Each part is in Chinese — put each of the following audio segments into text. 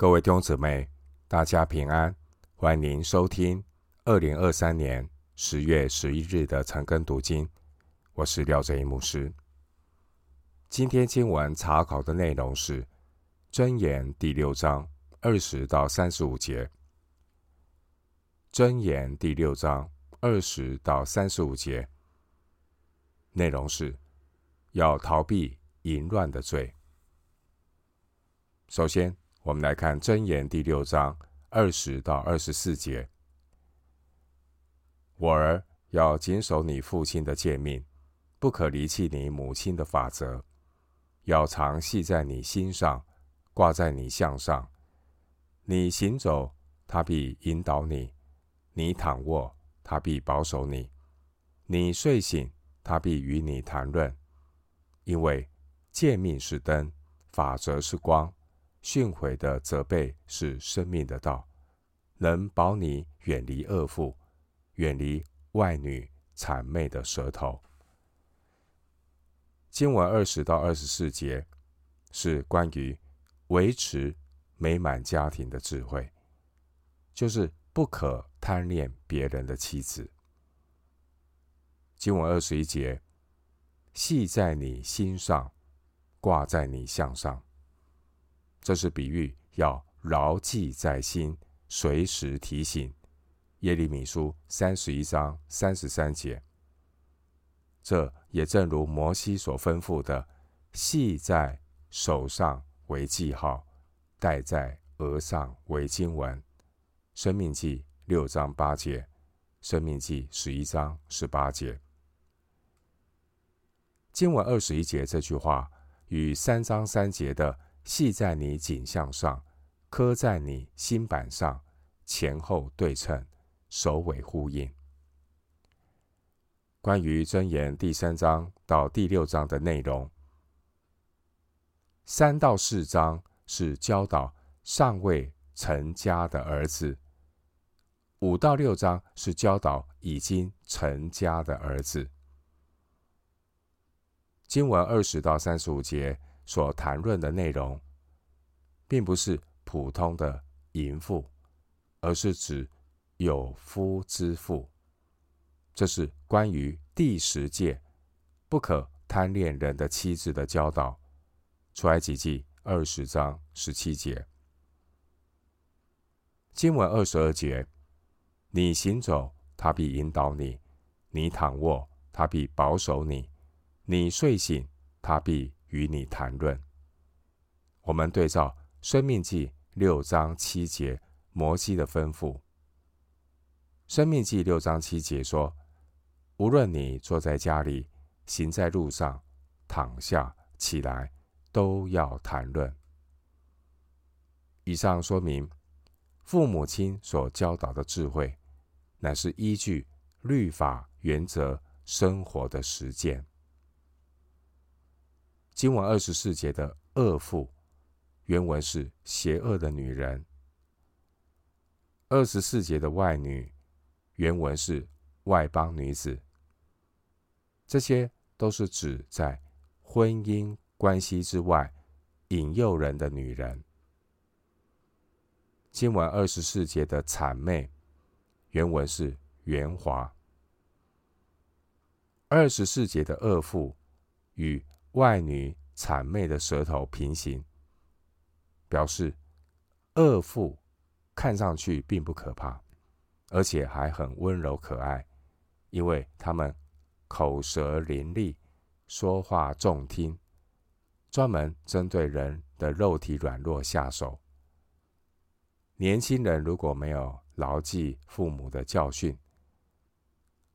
各位弟兄姊妹，大家平安，欢迎您收听二零二三年十月十一日的晨更读经。我是廖正一牧师。今天经文查考的内容是《箴言》第六章二十到三十五节，《箴言》第六章二十到三十五节内容是要逃避淫乱的罪。首先，我们来看《箴言》第六章二十到二十四节：“我儿，要谨守你父亲的诫命，不可离弃你母亲的法则，要常系在你心上，挂在你项上。你行走，他必引导你；你躺卧，他必保守你；你睡醒，他必与你谈论。因为诫命是灯，法则是光。”训诲的责备是生命的道，能保你远离恶妇，远离外女谄媚的舌头。经文二十到二十四节是关于维持美满家庭的智慧，就是不可贪恋别人的妻子。经文二十一节，系在你心上，挂在你项上。这是比喻，要牢记在心，随时提醒。耶利米书三十一章三十三节。这也正如摩西所吩咐的，系在手上为记号，戴在额上为经文。生命记六章八节，生命记十一章十八节。经文二十一节这句话与三章三节的。系在你颈项上，刻在你心版上，前后对称，首尾呼应。关于箴言第三章到第六章的内容，三到四章是教导尚未成家的儿子，五到六章是教导已经成家的儿子。经文二十到三十五节。所谈论的内容，并不是普通的淫妇，而是指有夫之妇。这是关于第十诫不可贪恋人的妻子的教导。出埃及记二十章十七节，经文二十二节：你行走，他必引导你；你躺卧，他必保守你；你睡醒，他必。与你谈论。我们对照《申命记》六章七节摩西的吩咐，《申命记》六章七节说：“无论你坐在家里，行在路上，躺下起来，都要谈论。”以上说明，父母亲所教导的智慧，乃是依据律法原则生活的实践。经文二十四节的恶妇，原文是邪恶的女人；二十四节的外女，原文是外邦女子。这些都是指在婚姻关系之外引诱人的女人。经文二十四节的谄媚，原文是圆滑；二十四节的恶妇与外女谄媚的舌头平行，表示恶妇看上去并不可怕，而且还很温柔可爱，因为他们口舌伶俐，说话中听，专门针对人的肉体软弱下手。年轻人如果没有牢记父母的教训，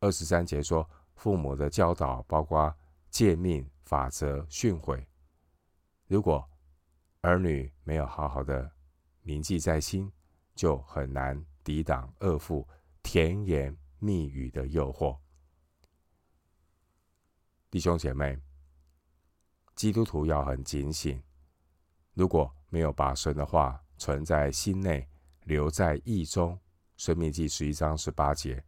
二十三节说父母的教导包括诫命。法则训诲，如果儿女没有好好的铭记在心，就很难抵挡恶妇甜言蜜语的诱惑。弟兄姐妹，基督徒要很警醒，如果没有把神的话存在心内，留在意中，申命记十一章十八节，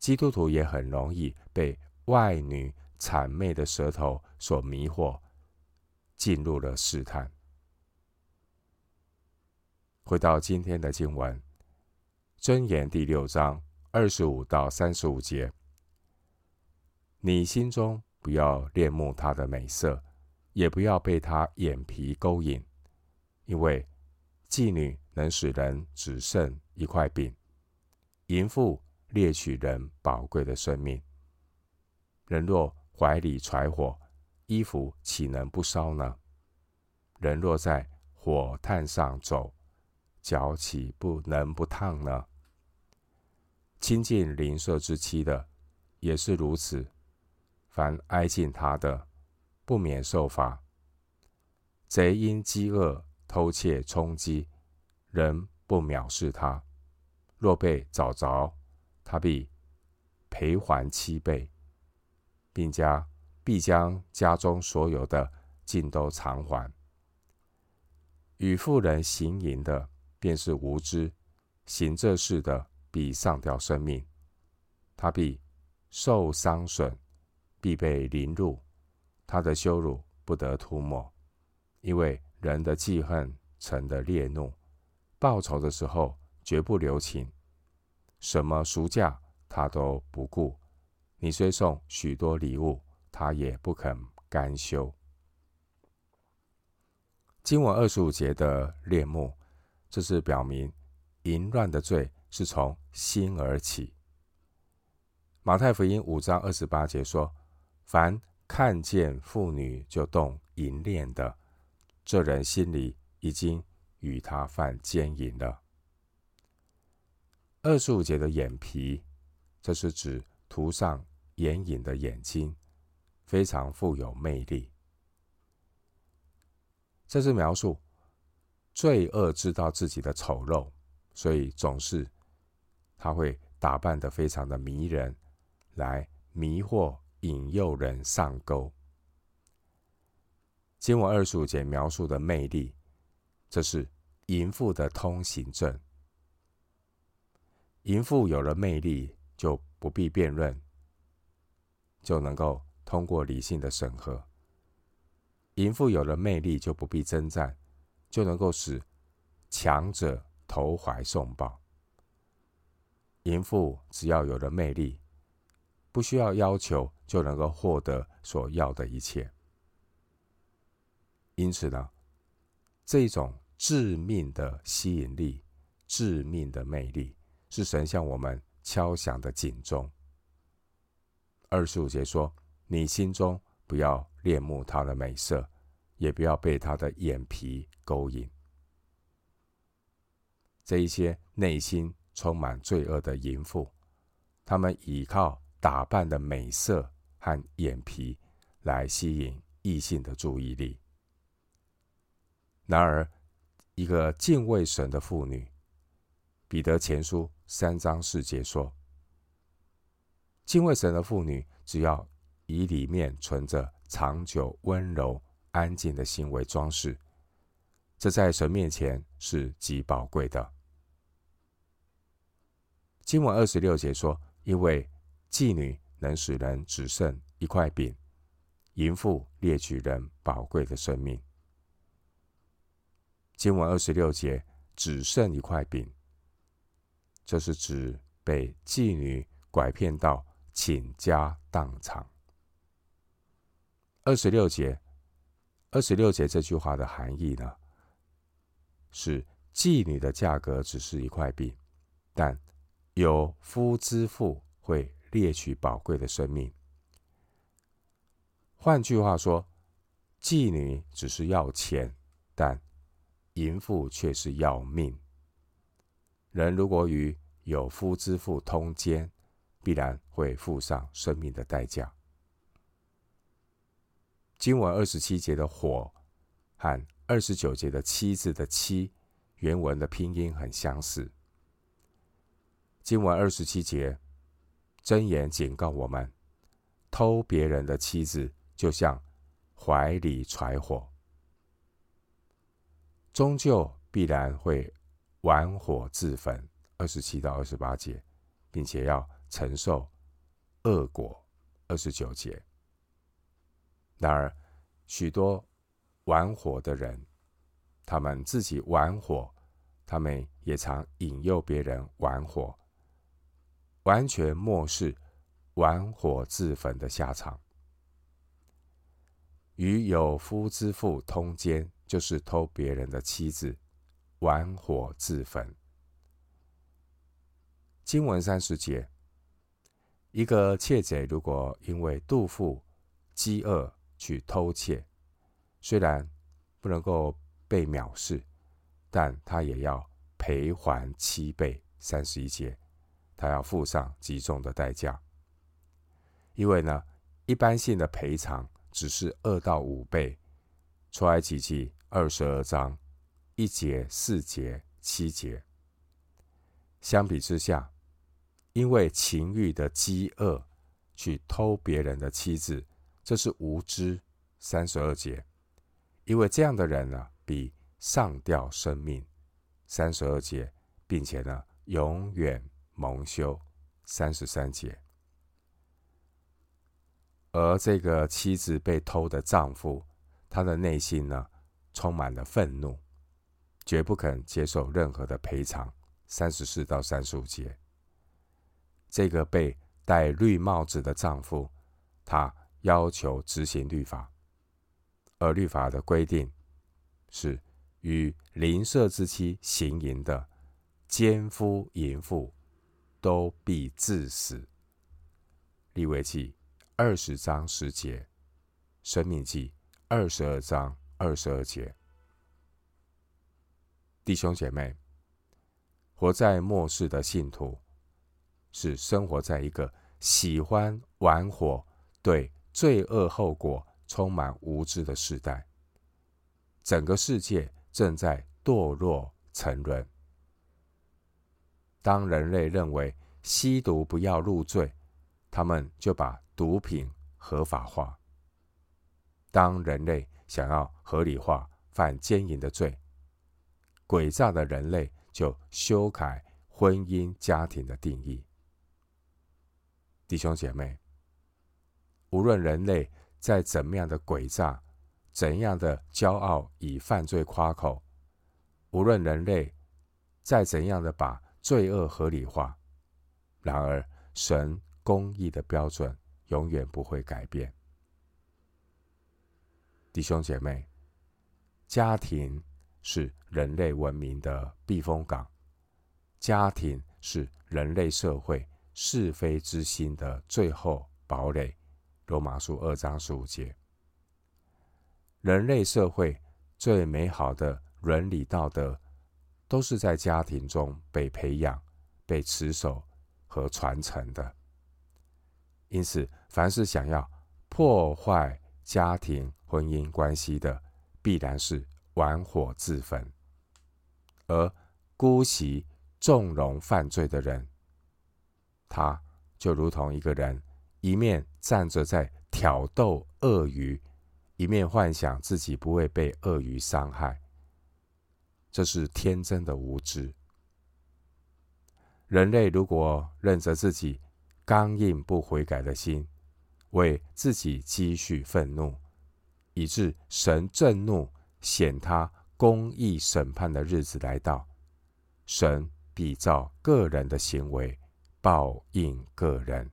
基督徒也很容易被外女。谄媚的舌头所迷惑，进入了试探。回到今天的经文，箴言第六章二十五到三十五节，你心中不要恋慕他的美色，也不要被他眼皮勾引，因为妓女能使人只剩一块饼，淫妇猎取人宝贵的生命。人若怀里揣火，衣服岂能不烧呢？人若在火炭上走，脚岂不能不烫呢？亲近邻舍之妻的，也是如此。凡挨近他的，不免受罚。贼因饥饿偷窃充饥，人不藐视他。若被找着，他必赔还七倍，并将必将家中所有的尽都偿还。与妇人行淫的，便是无知；行这事的，必上吊生命。他必受伤损，必被凌辱。他的羞辱不得涂抹，因为人的记恨，成的烈怒，报仇的时候绝不留情。什么赎价他都不顾。你虽送许多礼物，他也不肯甘休。经文二十五节的恋慕，这是表明淫乱的罪是从心而起。马太福音五章二十八节说：“凡看见妇女就动淫念的，这人心里已经与他犯奸淫了。”二十五节的眼皮，这是指涂上眼影的眼睛，非常富有魅力。这是描述罪恶知道自己的丑陋，所以总是他会打扮得非常的迷人，来迷惑引诱人上钩。经文二十五节描述的魅力，这是淫妇的通行证。淫妇有了魅力，就不必辩论，就能够通过理性的审核。淫妇有了魅力，就不必征战，就能够使强者投怀送抱。淫妇只要有了魅力，不需要要求，就能够获得所要的一切。因此呢，这种致命的吸引力、致命的魅力，是神向我们敲响的警钟。二十五节说：“你心中。”不要恋慕他的美色，也不要被他的眼皮勾引。这一些内心充满罪恶的淫妇，他们依靠打扮的美色和眼皮来吸引异性的注意力。然而，一个敬畏神的妇女，彼得前书三章四节说：“敬畏神的妇女，只要。”以里面存着长久温柔安静的心为装饰，这在神面前是极宝贵的。经文二十六节说：“因为妓女能使人只剩一块饼，淫妇猎取人宝贵的生命。”经文二十六节只剩一块饼，这是指被妓女拐骗到倾家荡产。二十六节，二十六节这句话的含义呢，是妓女的价格只是一块饼，但有夫之妇会猎取宝贵的生命。换句话说，妓女只是要钱，但淫妇却是要命。人如果与有夫之妇通奸，必然会付上生命的代价。经文二十七节的“火”和二十九节的“妻”字的“妻”，原文的拼音很相似。经文二十七节，箴言警告我们：偷别人的妻子，就像怀里揣火，终究必然会玩火自焚。二十七到二十八节，并且要承受恶果。二十九节。然而，许多玩火的人，他们自己玩火，他们也常引诱别人玩火，完全漠视玩火自焚的下场。与有夫之妇通奸，就是偷别人的妻子，玩火自焚。经文三十节，一个窃贼如果因为肚腹饥饿去偷窃，虽然不能够被藐视，但他也要赔还七倍。三十一节，他要付上极重的代价，因为呢，一般性的赔偿。只是二到五倍，出埃及记二十二章一节、四节、七节。相比之下，因为情欲的饥饿去偷别人的妻子，这是无知。三十二节，因为这样的人呢，比上吊生命。三十二节，并且呢，永远蒙羞。三十三节。而这个妻子被偷的丈夫，他的内心呢，充满了愤怒，绝不肯接受任何的赔偿。三十四到三十五节，这个被戴绿帽子的丈夫，他要求执行律法，而律法的规定是与邻舍之妻行淫的奸夫淫妇都必致死。利未记。二十章十节，申命记二十二章二十二节，弟兄姐妹，活在末世的信徒，是生活在一个喜欢玩火、对罪恶后果充满无知的时代。整个世界正在堕落沉沦。当人类认为吸毒不要入罪，他们就把毒品合法化。当人类想要合理化犯奸淫的罪，诡诈的人类就修改婚姻家庭的定义。弟兄姐妹，无论人类再怎么样的诡诈，怎样的骄傲以犯罪夸口，无论人类再怎样的把罪恶合理化，然而神公义的标准。永远不会改变，弟兄姐妹，家庭是人类文明的避风港，家庭是人类社会是非之心的最后堡垒。罗马书二章十五节，人类社会最美好的伦理道德，都是在家庭中被培养、被持守和传承的。因此，凡是想要破坏家庭婚姻关系的，必然是玩火自焚；而姑息纵容犯罪的人，他就如同一个人，一面站着在挑逗鳄鱼，一面幻想自己不会被鳄鱼伤害。这是天真的无知。人类如果认着自己，刚硬不悔改的心，为自己积蓄愤怒，以致神震怒，显他公义审判的日子来到，神必照个人的行为报应个人。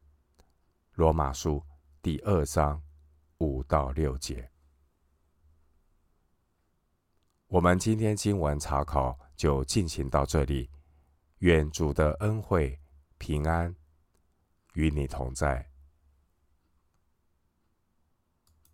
罗马书第二章五到六节。我们今天经文查考就进行到这里，愿主的恩惠平安与你同在。